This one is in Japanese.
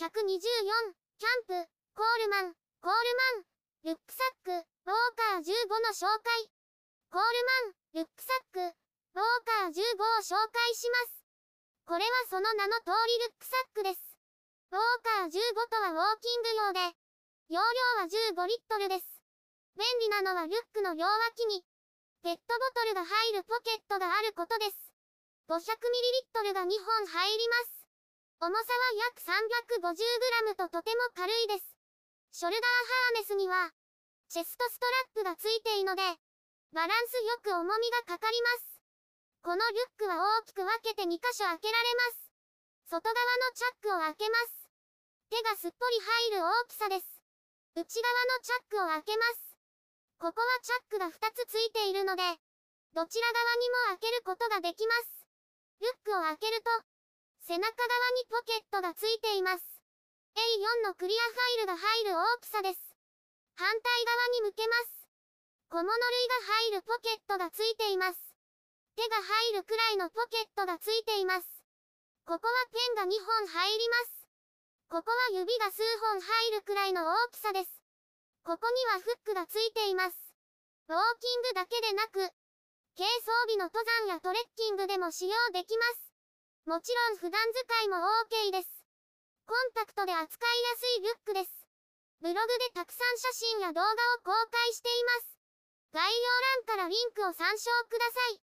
124、キャンプ、コールマン、コールマン、ルックサック、ウォーカー15の紹介。コールマン、ルックサック、ウォーカー15を紹介します。これはその名の通りルックサックです。ウォーカー15とはウォーキング用で、容量は15リットルです。便利なのはリュックの両脇に、ペットボトルが入るポケットがあることです。500ml が2本入ります。重さは約 350g ととても軽いです。ショルダーハーネスには、チェストストラップがついているので、バランスよく重みがかかります。このリュックは大きく分けて2箇所開けられます。外側のチャックを開けます。手がすっぽり入る大きさです。内側のチャックを開けます。ここはチャックが2つついているので、どちら側にも開けることができます。リュックを開けると、背中側にポケットがついています。A4 のクリアファイルが入る大きさです。反対側に向けます。小物類が入るポケットがついています。手が入るくらいのポケットがついています。ここはペンが2本入ります。ここは指が数本入るくらいの大きさです。ここにはフックがついています。ウォーキングだけでなく、軽装備の登山やトレッキングでも使用できます。もちろん普段使いも OK です。コンパクトで扱いやすいリュックです。ブログでたくさん写真や動画を公開しています。概要欄からリンクを参照ください。